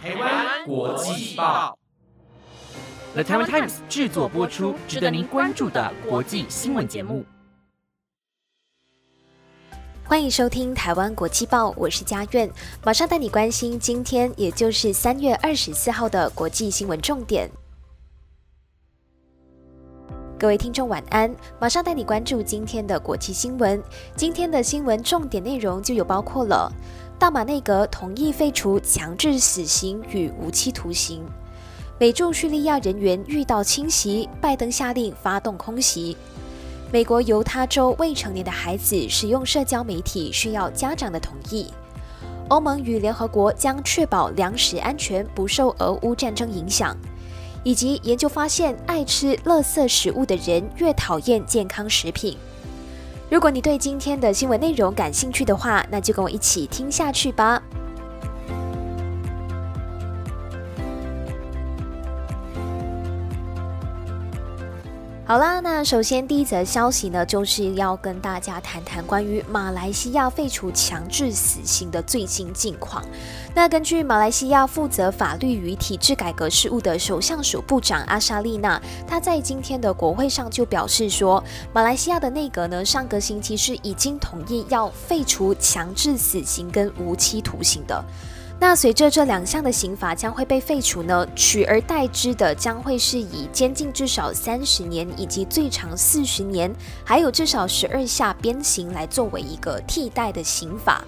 台湾国际报，The Taiwan Times 制作播出，值得您关注的国际新闻节目。欢迎收听台湾国际报，我是嘉苑，马上带你关心今天，也就是三月二十四号的国际新闻重点。各位听众晚安，马上带你关注今天的国际新闻。今天的新闻重点内容就有包括了：大马内阁同意废除强制死刑与无期徒刑；美驻叙利亚人员遇到侵袭，拜登下令发动空袭。美国犹他州未成年的孩子使用社交媒体需要家长的同意。欧盟与联合国将确保粮食安全不受俄乌战争影响。以及研究发现，爱吃垃圾食物的人越讨厌健康食品。如果你对今天的新闻内容感兴趣的话，那就跟我一起听下去吧。好啦，那首先第一则消息呢，就是要跟大家谈谈关于马来西亚废除强制死刑的最新近况。那根据马来西亚负责法律与体制改革事务的首相署部长阿莎丽娜，她在今天的国会上就表示说，马来西亚的内阁呢，上个星期是已经同意要废除强制死刑跟无期徒刑的。那随着这两项的刑罚将会被废除呢，取而代之的将会是以监禁至少三十年以及最长四十年，还有至少十二下鞭刑来作为一个替代的刑罚。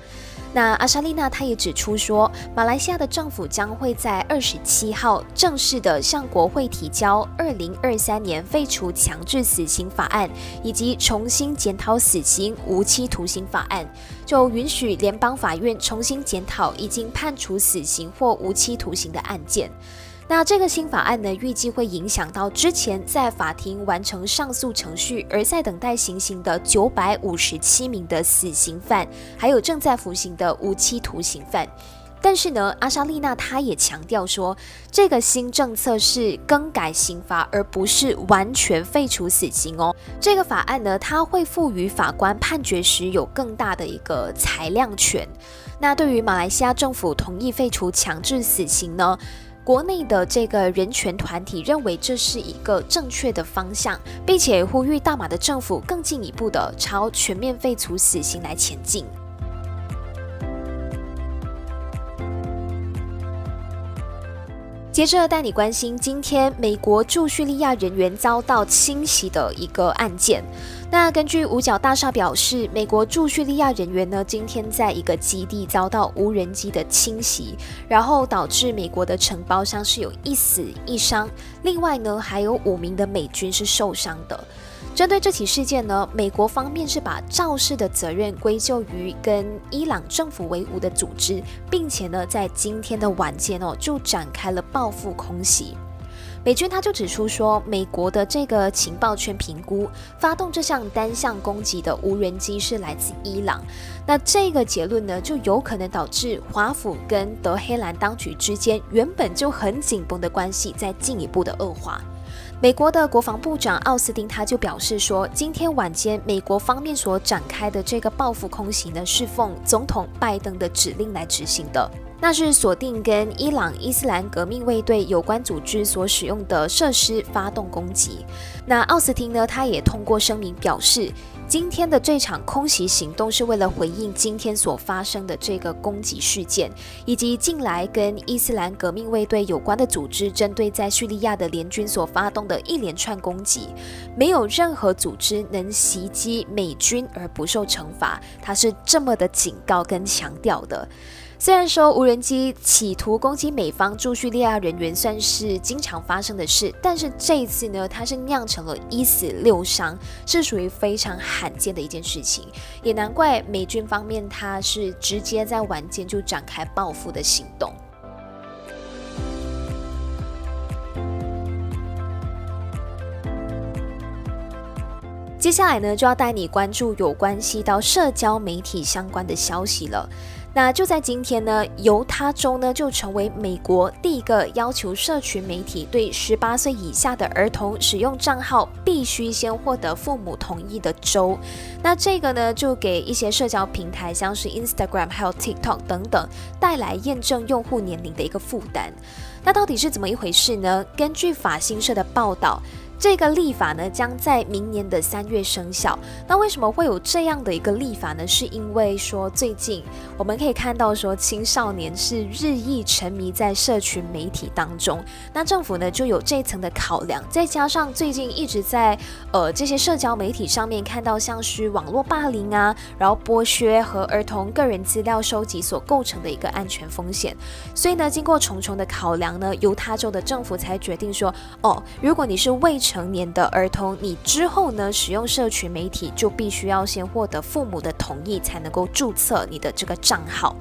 那阿莎丽娜她也指出说，马来西亚的政府将会在二十七号正式的向国会提交二零二三年废除强制死刑法案，以及重新检讨死刑无期徒刑法案，就允许联邦法院重新检讨已经判处死刑或无期徒刑的案件。那这个新法案呢，预计会影响到之前在法庭完成上诉程序而在等待行刑的九百五十七名的死刑犯，还有正在服刑的无期徒刑犯。但是呢，阿莎丽娜她也强调说，这个新政策是更改刑罚，而不是完全废除死刑哦。这个法案呢，它会赋予法官判决时有更大的一个裁量权。那对于马来西亚政府同意废除强制死刑呢？国内的这个人权团体认为这是一个正确的方向，并且呼吁大马的政府更进一步的朝全面废除死刑来前进。接着带你关心今天美国驻叙利亚人员遭到侵袭的一个案件。那根据五角大厦表示，美国驻叙利亚人员呢今天在一个基地遭到无人机的侵袭，然后导致美国的承包商是有一死一伤，另外呢还有五名的美军是受伤的。针对这起事件呢，美国方面是把肇事的责任归咎于跟伊朗政府为伍的组织，并且呢，在今天的晚间哦，就展开了报复空袭。美军他就指出说，美国的这个情报圈评估，发动这项单向攻击的无人机是来自伊朗。那这个结论呢，就有可能导致华府跟德黑兰当局之间原本就很紧绷的关系，再进一步的恶化。美国的国防部长奥斯汀他就表示说，今天晚间美国方面所展开的这个报复空袭呢，是奉总统拜登的指令来执行的，那是锁定跟伊朗伊斯兰革命卫队有关组织所使用的设施发动攻击。那奥斯汀呢，他也通过声明表示。今天的这场空袭行动是为了回应今天所发生的这个攻击事件，以及近来跟伊斯兰革命卫队有关的组织针对在叙利亚的联军所发动的一连串攻击。没有任何组织能袭击美军而不受惩罚，他是这么的警告跟强调的。虽然说无人机企图攻击美方驻叙利亚人员算是经常发生的事，但是这一次呢，它是酿成了一死六伤，是属于非常罕见的一件事情，也难怪美军方面他是直接在晚间就展开报复的行动。接下来呢，就要带你关注有关系到社交媒体相关的消息了。那就在今天呢，犹他州呢就成为美国第一个要求社群媒体对十八岁以下的儿童使用账号必须先获得父母同意的州。那这个呢，就给一些社交平台，像是 Instagram 还有 TikTok 等等，带来验证用户年龄的一个负担。那到底是怎么一回事呢？根据法新社的报道。这个立法呢，将在明年的三月生效。那为什么会有这样的一个立法呢？是因为说最近我们可以看到说青少年是日益沉迷在社群媒体当中。那政府呢就有这层的考量，再加上最近一直在呃这些社交媒体上面看到像是网络霸凌啊，然后剥削和儿童个人资料收集所构成的一个安全风险。所以呢，经过重重的考量呢，犹他州的政府才决定说，哦，如果你是未成年的儿童，你之后呢使用社群媒体就必须要先获得父母的同意才能够注册你的这个账号。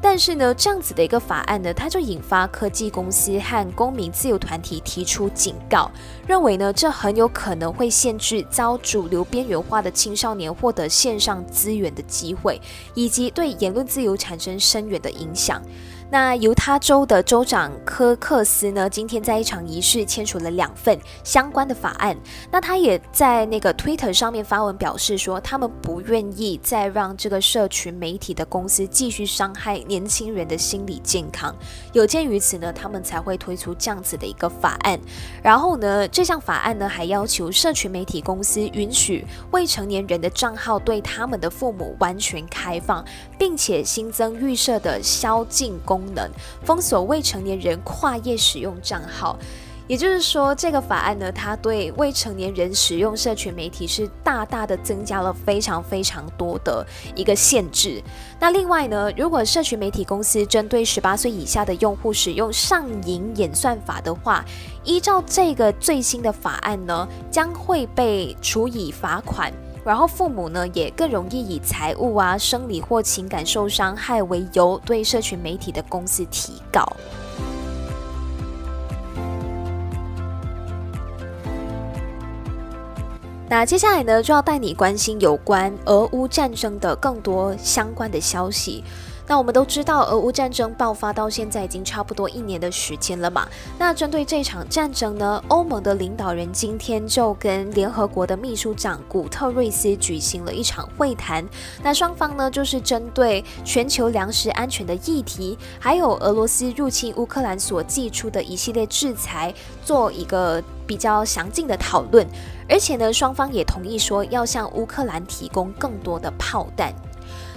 但是呢，这样子的一个法案呢，它就引发科技公司和公民自由团体提出警告，认为呢这很有可能会限制遭主流边缘化的青少年获得线上资源的机会，以及对言论自由产生深远的影响。那由他州的州长科克斯呢，今天在一场仪式签署了两份相关的法案。那他也在那个 Twitter 上面发文表示说，他们不愿意再让这个社群媒体的公司继续伤害年轻人的心理健康。有鉴于此呢，他们才会推出这样子的一个法案。然后呢，这项法案呢还要求社群媒体公司允许未成年人的账号对他们的父母完全开放，并且新增预设的宵禁。功能封锁未成年人跨页使用账号，也就是说，这个法案呢，它对未成年人使用社群媒体是大大的增加了非常非常多的一个限制。那另外呢，如果社群媒体公司针对十八岁以下的用户使用上瘾演算法的话，依照这个最新的法案呢，将会被处以罚款。然后父母呢，也更容易以财务啊、生理或情感受伤害为由，对社群媒体的公司提告。那接下来呢，就要带你关心有关俄乌战争的更多相关的消息。那我们都知道，俄乌战争爆发到现在已经差不多一年的时间了嘛。那针对这场战争呢，欧盟的领导人今天就跟联合国的秘书长古特瑞斯举行了一场会谈。那双方呢，就是针对全球粮食安全的议题，还有俄罗斯入侵乌克兰所寄出的一系列制裁，做一个比较详尽的讨论。而且呢，双方也同意说要向乌克兰提供更多的炮弹。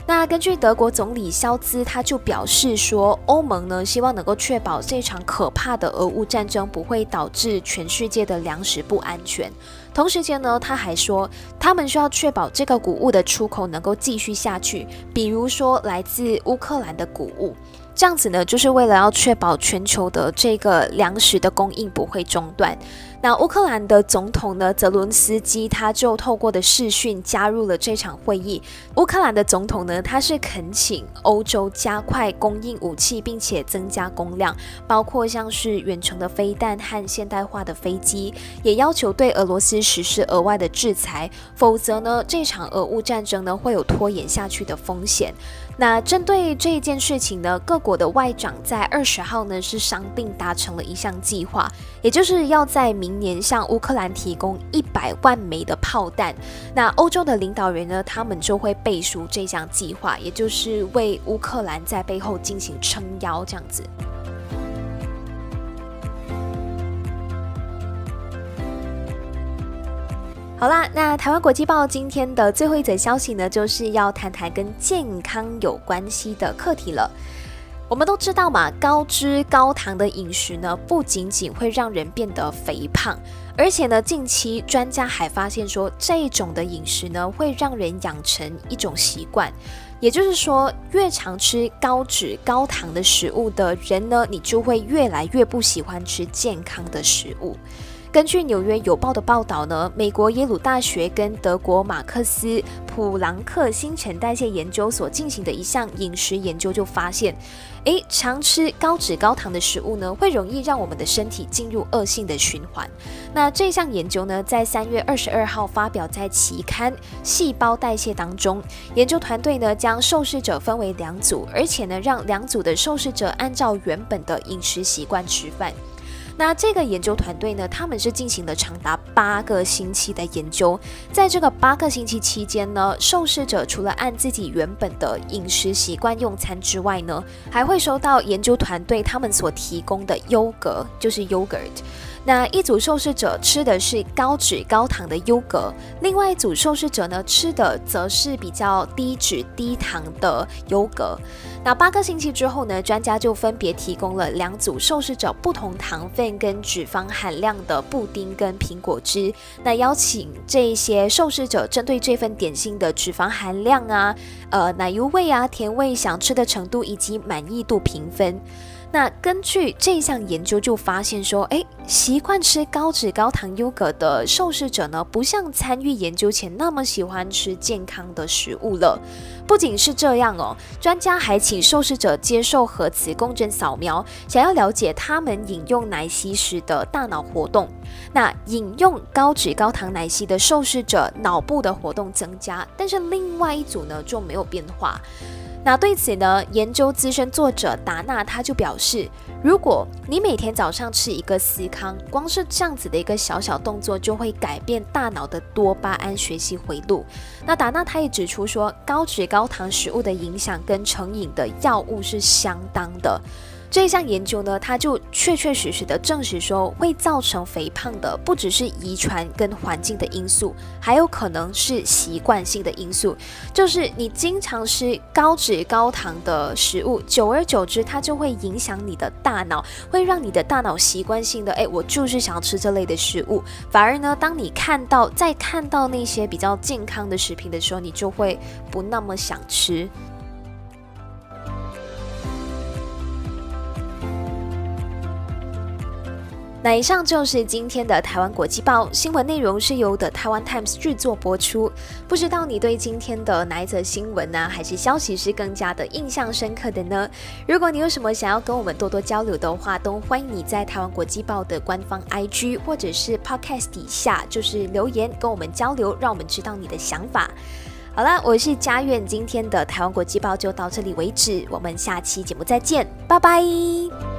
那根据德国总理肖兹，他就表示说，欧盟呢希望能够确保这场可怕的俄乌战争不会导致全世界的粮食不安全。同时间呢，他还说，他们需要确保这个谷物的出口能够继续下去，比如说来自乌克兰的谷物。这样子呢，就是为了要确保全球的这个粮食的供应不会中断。那乌克兰的总统呢，泽伦斯基他就透过的视讯加入了这场会议。乌克兰的总统呢，他是恳请欧洲加快供应武器，并且增加供量，包括像是远程的飞弹和现代化的飞机，也要求对俄罗斯实施额外的制裁，否则呢，这场俄乌战争呢会有拖延下去的风险。那针对这一件事情呢，各国的外长在二十号呢是商定达成了一项计划，也就是要在明明年向乌克兰提供一百万枚的炮弹。那欧洲的领导人呢，他们就会背书这项计划，也就是为乌克兰在背后进行撑腰这样子。好啦，那台湾国际报今天的最后一则消息呢，就是要谈谈跟健康有关系的课题了。我们都知道嘛，高脂高糖的饮食呢，不仅仅会让人变得肥胖，而且呢，近期专家还发现说，这一种的饮食呢，会让人养成一种习惯，也就是说，越常吃高脂高糖的食物的人呢，你就会越来越不喜欢吃健康的食物。根据纽约邮报的报道呢，美国耶鲁大学跟德国马克思普朗克新陈代谢研究所进行的一项饮食研究就发现。诶，常吃高脂高糖的食物呢，会容易让我们的身体进入恶性的循环。那这项研究呢，在三月二十二号发表在期刊《细胞代谢》当中。研究团队呢，将受试者分为两组，而且呢，让两组的受试者按照原本的饮食习惯吃饭。那这个研究团队呢，他们是进行了长达八个星期的研究，在这个八个星期期间呢，受试者除了按自己原本的饮食习惯用餐之外呢，还会收到研究团队他们所提供的优格，就是 yogurt。那一组受试者吃的是高脂高糖的优格，另外一组受试者呢吃的则是比较低脂低糖的优格。那八个星期之后呢，专家就分别提供了两组受试者不同糖分跟脂肪含量的布丁跟苹果汁。那邀请这些受试者针对这份点心的脂肪含量啊、呃奶油味啊、甜味、想吃的程度以及满意度评分。那根据这项研究就发现说，诶，习惯吃高脂高糖优格的受试者呢，不像参与研究前那么喜欢吃健康的食物了。不仅是这样哦，专家还请受试者接受核磁共振扫描，想要了解他们饮用奶昔时的大脑活动。那饮用高脂高糖奶昔的受试者脑部的活动增加，但是另外一组呢就没有变化。那对此呢，研究资深作者达纳他就表示，如果你每天早上吃一个司康，光是这样子的一个小小动作，就会改变大脑的多巴胺学习回路。那达纳他也指出说，高脂高糖食物的影响跟成瘾的药物是相当的。这项研究呢，它就确确实实的证实说，会造成肥胖的不只是遗传跟环境的因素，还有可能是习惯性的因素，就是你经常吃高脂高糖的食物，久而久之，它就会影响你的大脑，会让你的大脑习惯性的，哎，我就是想要吃这类的食物。反而呢，当你看到再看到那些比较健康的食品的时候，你就会不那么想吃。那以上就是今天的台湾国际报新闻内容，是由的台湾 Times 制作播出。不知道你对今天的哪一则新闻呢，还是消息是更加的印象深刻的呢？如果你有什么想要跟我们多多交流的话，都欢迎你在台湾国际报的官方 IG 或者是 Podcast 底下就是留言跟我们交流，让我们知道你的想法。好了，我是嘉苑，今天的台湾国际报就到这里为止，我们下期节目再见，拜拜。